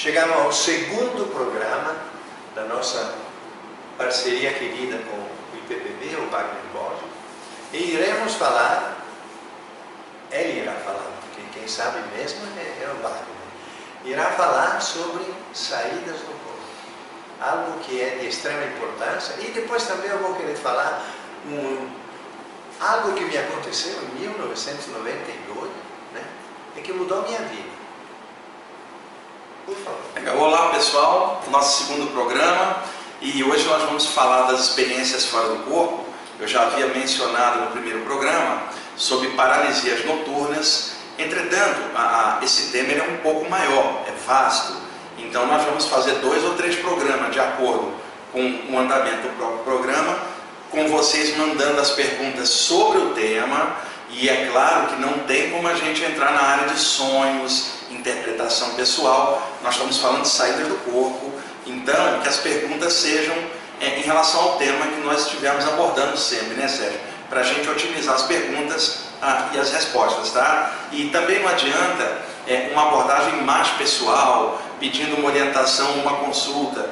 chegamos ao segundo programa da nossa parceria querida com o IPPB, o Wagner Borges, e iremos falar, ele irá falar, porque quem sabe mesmo é, é o Wagner, irá falar sobre saídas do corpo, algo que é de extrema importância, e depois também eu vou querer falar um, algo que me aconteceu em 1992, né, e que mudou minha vida. Olá pessoal, nosso segundo programa. E hoje nós vamos falar das experiências fora do corpo. Eu já havia mencionado no primeiro programa sobre paralisias noturnas, entretanto, a, a, esse tema é um pouco maior, é vasto. Então nós vamos fazer dois ou três programas de acordo com o andamento do próprio programa, com vocês mandando as perguntas sobre o tema. E é claro que não tem como a gente entrar na área de sonhos, interpretação pessoal. Nós estamos falando de saídas do corpo. Então, que as perguntas sejam é, em relação ao tema que nós estivemos abordando sempre, né, Sérgio? Para a gente otimizar as perguntas ah, e as respostas, tá? E também não adianta é, uma abordagem mais pessoal, pedindo uma orientação, uma consulta.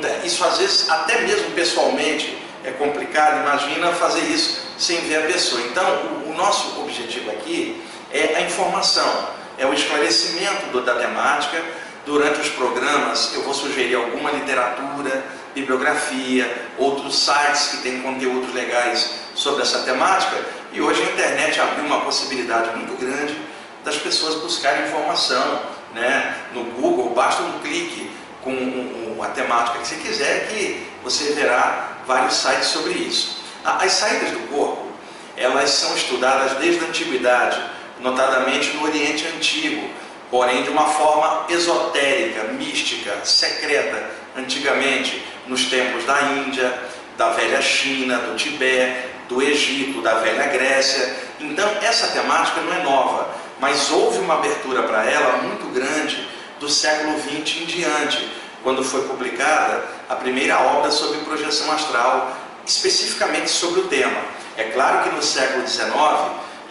Tem. Isso às vezes, até mesmo pessoalmente, é complicado. Imagina fazer isso sem ver a pessoa. Então, o, o nosso objetivo aqui é a informação, é o esclarecimento do, da temática. Durante os programas, eu vou sugerir alguma literatura, bibliografia, outros sites que têm conteúdos legais sobre essa temática. E hoje a internet abriu uma possibilidade muito grande das pessoas buscarem informação. Né? No Google, basta um clique com a temática que você quiser que você verá vários sites sobre isso. As saídas do corpo, elas são estudadas desde a antiguidade, notadamente no Oriente Antigo, porém de uma forma esotérica, mística, secreta, antigamente nos tempos da Índia, da velha China, do Tibete, do Egito, da velha Grécia. Então essa temática não é nova, mas houve uma abertura para ela muito grande do século XX em diante, quando foi publicada a primeira obra sobre projeção astral, especificamente sobre o tema. É claro que no século XIX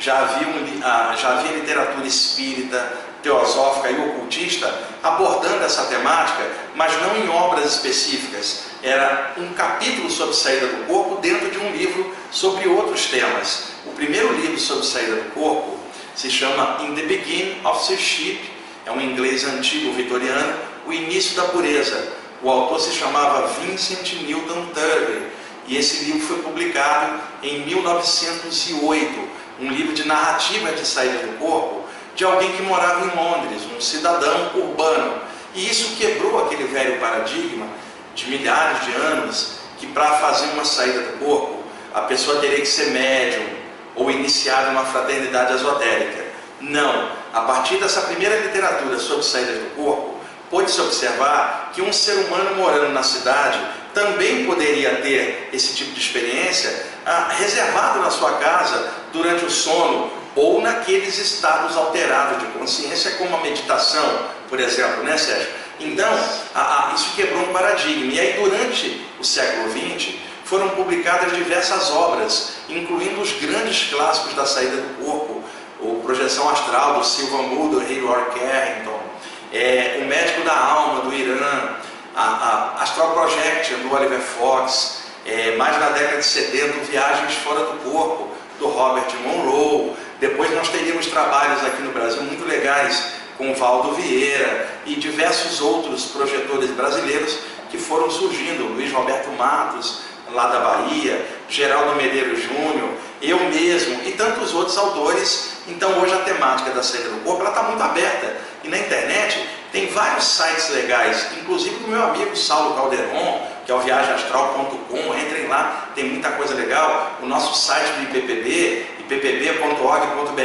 já havia, ah, já havia literatura espírita, teosófica e ocultista abordando essa temática, mas não em obras específicas. Era um capítulo sobre saída do corpo dentro de um livro sobre outros temas. O primeiro livro sobre saída do corpo se chama In the Beginning of Seership, é um inglês antigo vitoriano, o início da pureza. O autor se chamava Vincent Newton Turvey e esse livro foi publicado em 1908, um livro de narrativa de saída do corpo de alguém que morava em Londres, um cidadão urbano. E isso quebrou aquele velho paradigma de milhares de anos que para fazer uma saída do corpo a pessoa teria que ser médium ou iniciar uma fraternidade esotérica. Não. A partir dessa primeira literatura sobre saídas do corpo, pôde-se observar que um ser humano morando na cidade também poderia ter esse tipo de experiência ah, reservado na sua casa durante o sono ou naqueles estados alterados de consciência, como a meditação, por exemplo, né, Sérgio? Então, a, a, isso quebrou um paradigma. E aí, durante o século XX, foram publicadas diversas obras, incluindo os grandes clássicos da saída do corpo, o Projeção Astral do Silva Mudo, Hayward Carrington, é, O Médico da Alma do Irã, a, a Astral Projection do Oliver Fox, é, mais na década de 70, Viagens Fora do Corpo do Robert Monroe. Depois nós teríamos trabalhos aqui no Brasil muito legais com Valdo Vieira e diversos outros projetores brasileiros que foram surgindo, Luiz Roberto Matos, lá da Bahia, Geraldo Medeiros Júnior, eu mesmo e tantos outros autores. Então hoje a temática da saída do corpo está muito aberta e na internet tem vários sites legais, inclusive do meu amigo Saulo Calderon, que é o viagemastral.com, entrem lá, tem muita coisa legal, o nosso site do IPPB, ippb.org.br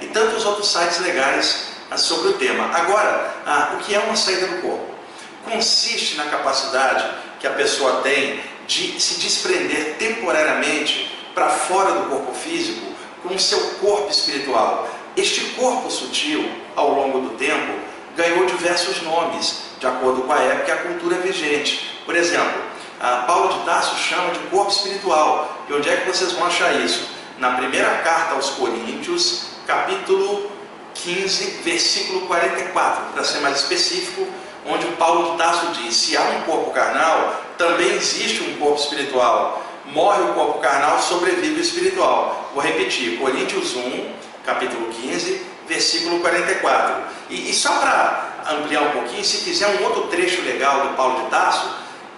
e tantos outros sites legais ah, sobre o tema. Agora, ah, o que é uma saída do corpo? Consiste na capacidade que a pessoa tem de se desprender temporariamente para fora do corpo físico com o seu corpo espiritual. Este corpo sutil, ao longo do tempo, ganhou diversos nomes, de acordo com a época e a cultura vigente. Por exemplo, Paulo de Tarso chama de corpo espiritual. E onde é que vocês vão achar isso? Na primeira carta aos Coríntios, capítulo 15, versículo 44, para ser mais específico, onde Paulo de Tarso diz: se há um corpo carnal, também existe um corpo espiritual. Morre o corpo carnal, sobrevive o espiritual. Vou repetir, Coríntios 1, capítulo 15, versículo 44. E, e só para ampliar um pouquinho, se quiser um outro trecho legal do Paulo de Tarso,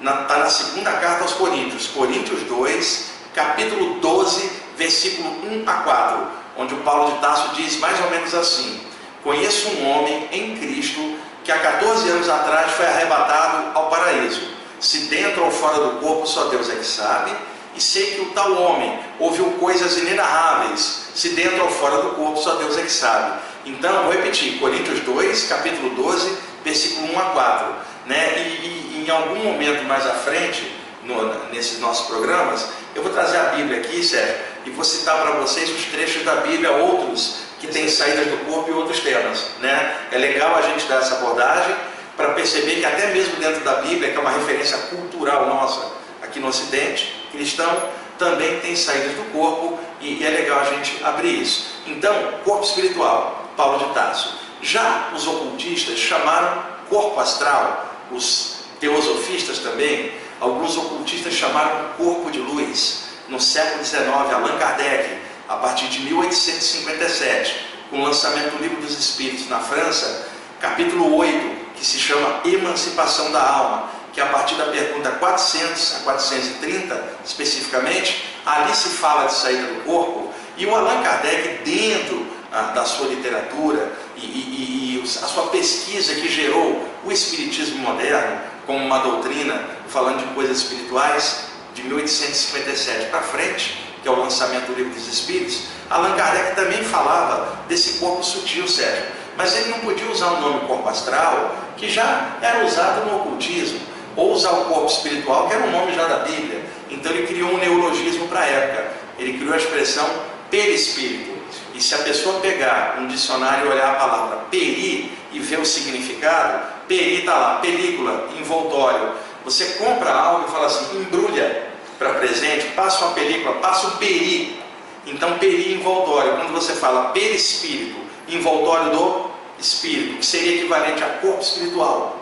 está na segunda carta aos Coríntios, Coríntios 2, capítulo 12, versículo 1 a 4, onde o Paulo de Tarso diz mais ou menos assim: Conheço um homem em Cristo que há 14 anos atrás foi arrebatado ao paraíso. Se dentro ou fora do corpo, só Deus é que sabe. E sei que o tal homem ouviu coisas inenarráveis. Se dentro ou fora do corpo, só Deus é que sabe. Então, vou repetir: Coríntios 2, capítulo 12, versículo 1 a 4. Né? E, e em algum momento mais à frente, no, nesses nossos programas, eu vou trazer a Bíblia aqui, Sérgio, e vou citar para vocês os trechos da Bíblia, outros que têm saídas do corpo e outros temas. Né? É legal a gente dar essa abordagem para perceber que até mesmo dentro da Bíblia, que é uma referência cultural nossa aqui no Ocidente, cristão, também tem saídas do corpo e, é legal a gente abrir isso. Então, corpo espiritual, Paulo de Tarso. Já os ocultistas chamaram corpo astral, os teosofistas também, alguns ocultistas chamaram corpo de luz. No século XIX, Allan Kardec, a partir de 1857, com o lançamento do Livro dos Espíritos na França, capítulo 8, que se chama Emancipação da Alma, que a partir da pergunta 400 a 430, especificamente, ali se fala de saída do corpo, e o Allan Kardec, dentro ah, da sua literatura e, e, e, a sua pesquisa que gerou o Espiritismo moderno, como uma doutrina falando de coisas espirituais, de 1857 para frente, que é o lançamento do Livro dos Espíritos, Allan Kardec também falava desse corpo sutil, Sérgio. Mas ele não podia usar o nome corpo astral, que já era usado no ocultismo, ou usar o corpo espiritual, que era um nome já da Bíblia. Então ele criou um neologismo para a época. Ele criou a expressão perispírito. E se a pessoa pegar um dicionário e olhar a palavra peri e ver o significado, peri está lá, película, envoltório. Você compra algo e fala assim, embrulha para presente, passa uma película, passa um peri. Então, peri envoltório. Quando você fala perispírito, envoltório do espírito, que seria equivalente a corpo espiritual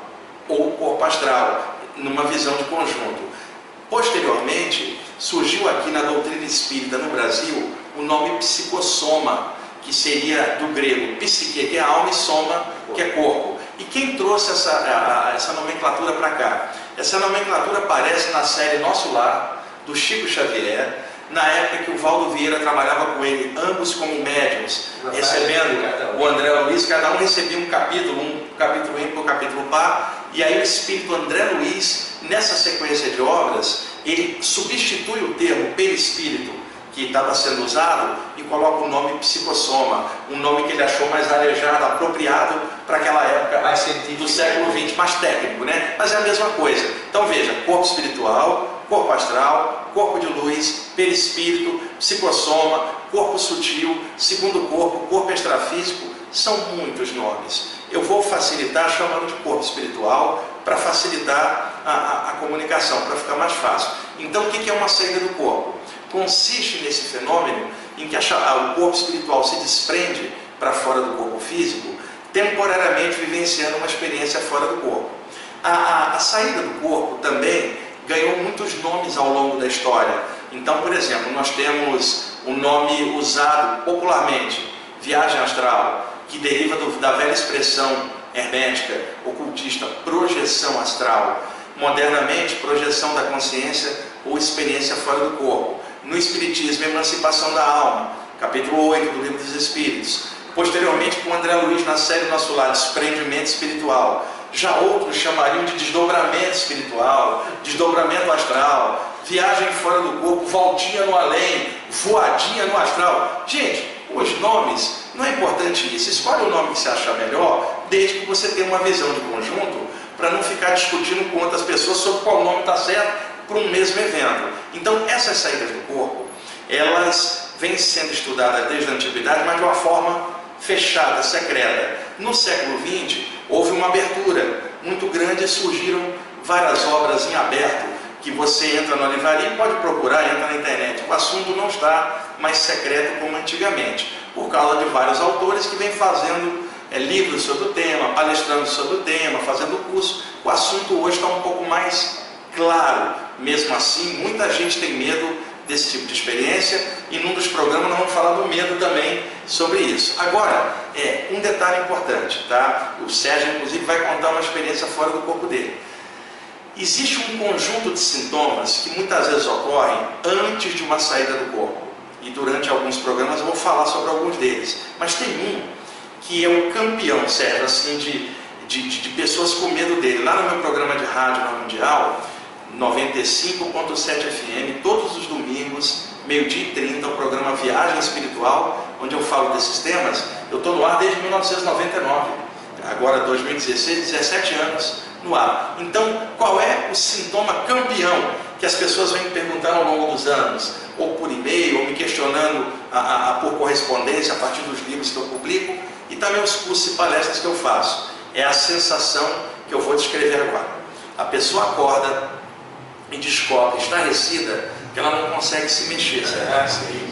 ou corpo astral, numa visão de conjunto. Posteriormente, surgiu aqui na doutrina espírita no Brasil o nome psicossoma, que seria do grego psique, que é alma, e soma, que é corpo. E quem trouxe essa, a, essa nomenclatura para cá? Essa nomenclatura aparece na série Nosso Lar, do Chico Xavier, na época que o Valdo Vieira trabalhava com ele, ambos como médiums, recebendo o André Luiz, cada um recebia um capítulo, um capítulo ímpar, um capítulo par, e aí o espírito André Luiz, nessa sequência de obras, ele substitui o termo perispírito que estava sendo usado e coloca o nome psicossoma, um nome que ele achou mais arejado, apropriado para aquela época mais do século XX, mais técnico, né? Mas é a mesma coisa. Então veja, corpo espiritual, corpo astral, corpo de luz, perispírito, psicossoma, corpo sutil, segundo corpo, corpo extrafísico, são muitos nomes. Eu vou facilitar chamando de corpo espiritual para facilitar a, a, a comunicação, para ficar mais fácil. Então, o que é uma saída do corpo? Consiste nesse fenômeno em que a, o corpo espiritual se desprende para fora do corpo físico, temporariamente vivenciando uma experiência fora do corpo. A, a saída do corpo também ganhou muitos nomes ao longo da história. Então, por exemplo, nós temos o nome usado popularmente, viagem astral, que deriva do, da velha expressão hermética, ocultista, projeção astral. Modernamente, projeção da consciência ou experiência fora do corpo. No Espiritismo, emancipação da alma, capítulo 8 do Livro dos Espíritos. Posteriormente, com André Luiz na série Nosso Lar, desprendimento espiritual. Já outros chamariam de desdobramento espiritual, desdobramento astral, viagem fora do corpo, voltinha no além, voadinha no astral. Gente, os nomes, não é importante isso. Escolhe o nome que você achar melhor, desde que você tenha uma visão de conjunto, para não ficar discutindo com outras pessoas sobre qual nome está certo para um mesmo evento. Então, essas saídas do corpo, elas vêm sendo estudadas desde a antiguidade, mas de uma forma fechada, secreta. No século XX, houve uma abertura muito grande e surgiram várias obras em aberto que você entra na livraria pode procurar, entra na internet. O assunto não está mais secreto como antigamente, por causa de vários autores que vêm fazendo é, livros sobre o tema, palestrando sobre o tema, fazendo curso. O assunto hoje está um pouco mais claro. Mesmo assim, muita gente tem medo desse tipo de experiência e num dos programas nós vamos falar do medo também sobre isso. Agora, é, um detalhe importante, tá? O Sérgio, inclusive, vai contar uma experiência fora do corpo dele. Existe um conjunto de sintomas que muitas vezes ocorrem antes de uma saída do corpo. E durante alguns programas eu vou falar sobre alguns deles. Mas tem um que é um campeão, Sérgio, assim, de, de, de pessoas com medo dele. Lá no meu programa de rádio na Mundial, 95.7 FM, todos os domingos, meio-dia e 30, o programa Viagem Espiritual, onde eu falo desses temas. Eu estou no ar desde 1999, agora 2016, 17 anos no ar. Então, qual é o sintoma campeão que as pessoas vêm me perguntar ao longo dos anos? Ou por e-mail, ou me questionando a, a, a, por correspondência a partir dos livros que eu publico e também os cursos e palestras que eu faço. É a sensação que eu vou descrever agora. A pessoa acorda e descobre, estarrecida, que ela não consegue se mexer.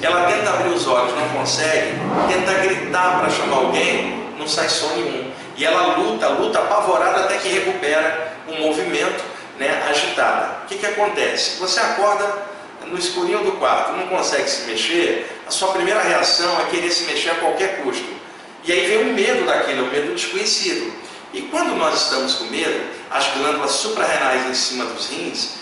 Ela tenta abrir os olhos, não consegue, tenta gritar para chamar alguém, não sai som nenhum. E ela luta, luta apavorada até que recupera um movimento né, agitada. O que, que acontece? Você acorda no escurinho do quarto, não consegue se mexer, a sua primeira reação é querer se mexer a qualquer custo. E aí vem o medo daquilo, o medo desconhecido. E quando nós estamos com medo, as glândulas suprarrenais em cima dos rins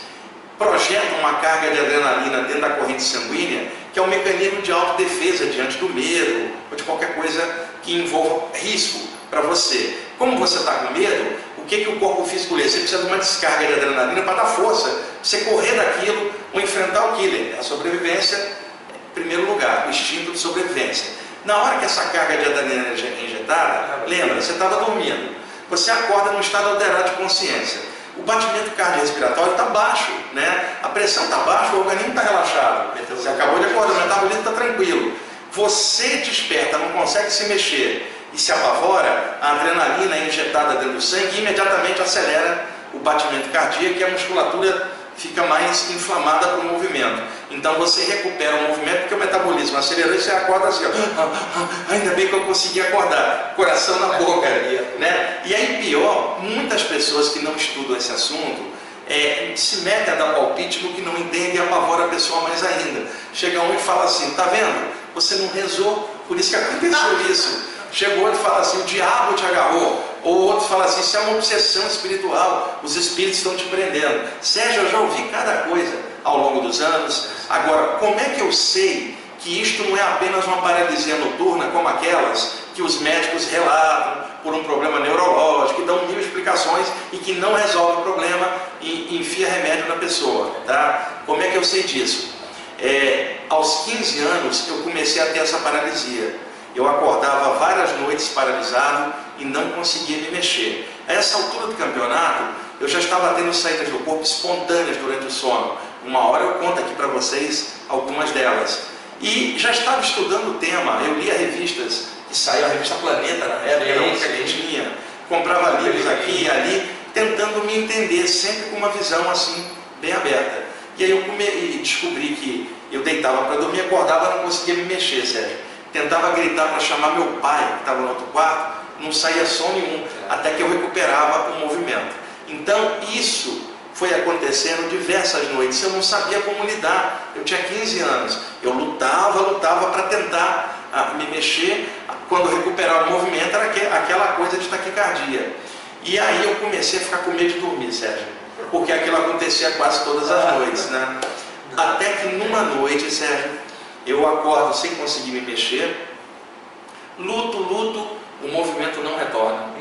projetam uma carga de adrenalina dentro da corrente sanguínea, que é um mecanismo de autodefesa diante do medo ou de qualquer coisa que envolva risco para você. Como você está com medo, o que, que o corpo físico lê? Você precisa de uma descarga de adrenalina para dar força, para você correr daquilo ou enfrentar o killer. A sobrevivência, em primeiro lugar, o instinto de sobrevivência. Na hora que essa carga de adrenalina é injetada, lembra, você estava dormindo. Você acorda num estado alterado de consciência o batimento cardiorrespiratório está baixo, né? a pressão está baixa, o organismo está relaxado. Você acabou de acordar, o metabolismo está tranquilo. Você desperta, não consegue se mexer e se apavora, a adrenalina é injetada dentro do sangue e imediatamente acelera o batimento cardíaco e a musculatura fica mais inflamada para o movimento. Então você recupera o movimento porque o metabolismo acelerou e você acorda assim, ó, ah, ah, ainda bem que eu consegui acordar, coração na boca. Né? E aí pior, muitas pessoas que não estudam esse assunto é, se metem a dar palpite no que não entendem e apavora a pessoa mais ainda. Chega um e fala assim, tá vendo? Você não rezou, por isso que aconteceu isso. Chegou e fala assim, o diabo te agarrou. Ou outro fala assim, isso é uma obsessão espiritual, os espíritos estão te prendendo. Sérgio, eu já ouvi cada coisa ao longo dos anos. Agora, como é que eu sei que isto não é apenas uma paralisia noturna como aquelas que os médicos relatam por um problema neurológico, que dão mil explicações e que não resolve o problema e enfia remédio na pessoa. Tá? Como é que eu sei disso? É, aos 15 anos eu comecei a ter essa paralisia. Eu acordava várias noites paralisado e não conseguia me mexer. A essa altura do campeonato, eu já estava tendo saídas do corpo espontâneas durante o sono. Uma hora eu conto aqui para vocês algumas delas. E já estava estudando o tema, eu lia revistas que saíam, a revista Planeta na época, era que a gente tinha. Comprava livros aqui e ali, tentando me entender, sempre com uma visão assim, bem aberta. E aí eu come... descobri que eu deitava para dormir, acordava, não conseguia me mexer, Sérgio. Tentava gritar para chamar meu pai, que estava no outro quarto, não saía som nenhum, até que eu recuperava o movimento. Então, isso foi acontecendo diversas noites. Eu não sabia como lidar. Eu tinha 15 anos. Eu lutava, lutava para tentar ah, me mexer. Quando recuperar o movimento, era aquela coisa de taquicardia. E aí eu comecei a ficar com medo de dormir, Sérgio. Porque aquilo acontecia quase todas as noites, né? Até que numa noite, Sérgio, eu acordo sem conseguir me mexer, luto, luto, o movimento não retorna.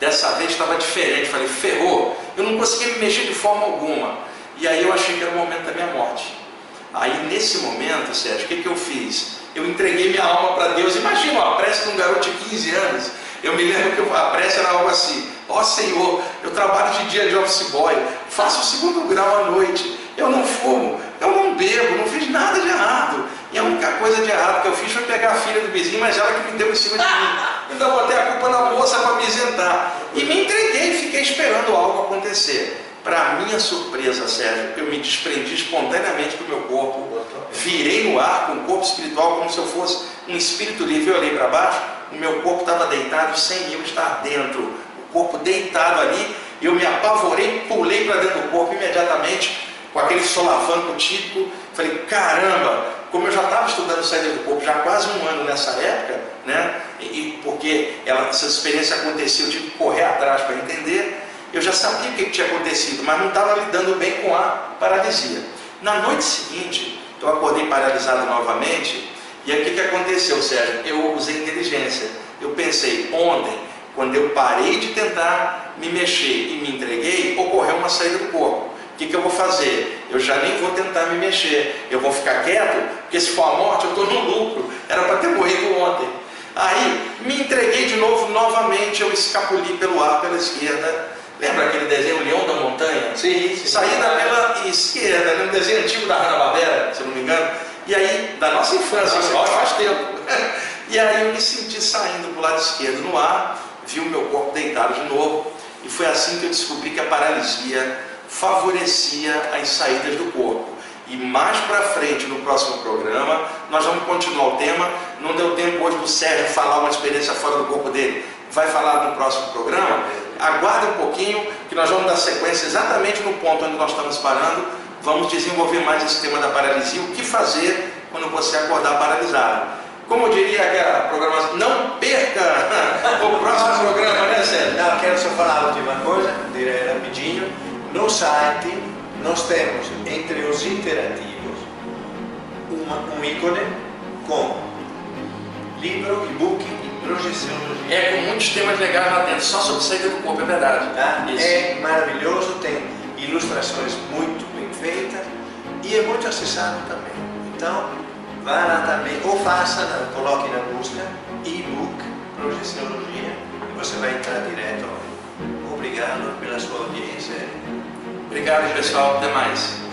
Dessa vez estava diferente, falei, ferrou, eu não conseguia me mexer de forma alguma. E aí eu achei que era o momento da minha morte. Aí nesse momento, Sérgio, o que, que eu fiz? Eu entreguei minha alma para Deus. Imagina a prece de um garoto de 15 anos. Eu me lembro que a prece era algo assim: Ó oh, Senhor, eu trabalho de dia de office boy, faço o segundo grau à noite, eu não fumo, eu não bebo, não fiz nada de errado. E a única coisa de errado que eu fiz foi pegar a filha do vizinho, mas ela que me deu em cima de mim. Então botei a culpa na moça para me isentar. E me entreguei e fiquei esperando algo acontecer. Para minha surpresa, Sérgio, eu me desprendi espontaneamente do meu corpo, virei no ar com o corpo espiritual como se eu fosse um espírito livre. Eu olhei para baixo, o meu corpo estava deitado sem eu estar dentro. O corpo deitado ali, eu me apavorei, pulei para dentro do corpo imediatamente, com aquele solavanco típico. Falei, caramba, como eu já estava estudando saída do corpo já há quase um ano nessa época, né? E, porque ela, essa experiência aconteceu, eu tive que correr atrás para entender. Eu já sabia o que tinha acontecido, mas não estava lidando bem com a paralisia. Na noite seguinte, eu acordei paralisado novamente. E aí o que, que aconteceu, Sérgio? Eu usei inteligência. Eu pensei, ontem, quando eu parei de tentar me mexer e me entreguei, ocorreu uma saída do corpo. O que, que eu vou fazer? Eu já nem vou tentar me mexer. Eu vou ficar quieto, porque se for a morte, eu estou no lucro. Era para ter morrido ontem. Aí me entreguei de novo, novamente eu escapuli pelo ar pela esquerda. Lembra aquele desenho Leão da Montanha? Sim, sim. Saída pela esquerda, um desenho antigo da Hanna-Barbera, se não me engano. E aí, da nossa infância, nossa, faz tempo. E aí eu me senti saindo para o lado esquerdo no ar, vi o meu corpo deitado de novo. E foi assim que eu descobri que a paralisia favorecia as saídas do corpo. E mais para frente, no próximo programa, nós vamos continuar o tema. Não deu tempo hoje do Sérgio falar uma experiência fora do corpo dele. Vai falar no próximo programa. Aguarde um pouquinho, que nós vamos dar sequência exatamente no ponto onde nós estamos parando. Vamos desenvolver mais esse tema da paralisia. O que fazer quando você acordar paralisado. Como eu diria aquela programação, não perca o próximo programa, né, Sérgio? Não, quero só falar a última coisa, rapidinho. No site nós temos entre os interativos uma, um ícone com livro, e-book e projeção. É, com muitos temas legais lá dentro, só sobre saída do corpo, é verdade. Tá? É maravilhoso, tem ilustrações muito bem feitas e é muito acessado também. Então, vá lá também, ou faça, coloque na busca e-book projeciologia e você vai entrar direto. Obrigado pela sua audiência. Obrigado, pessoal. Até mais.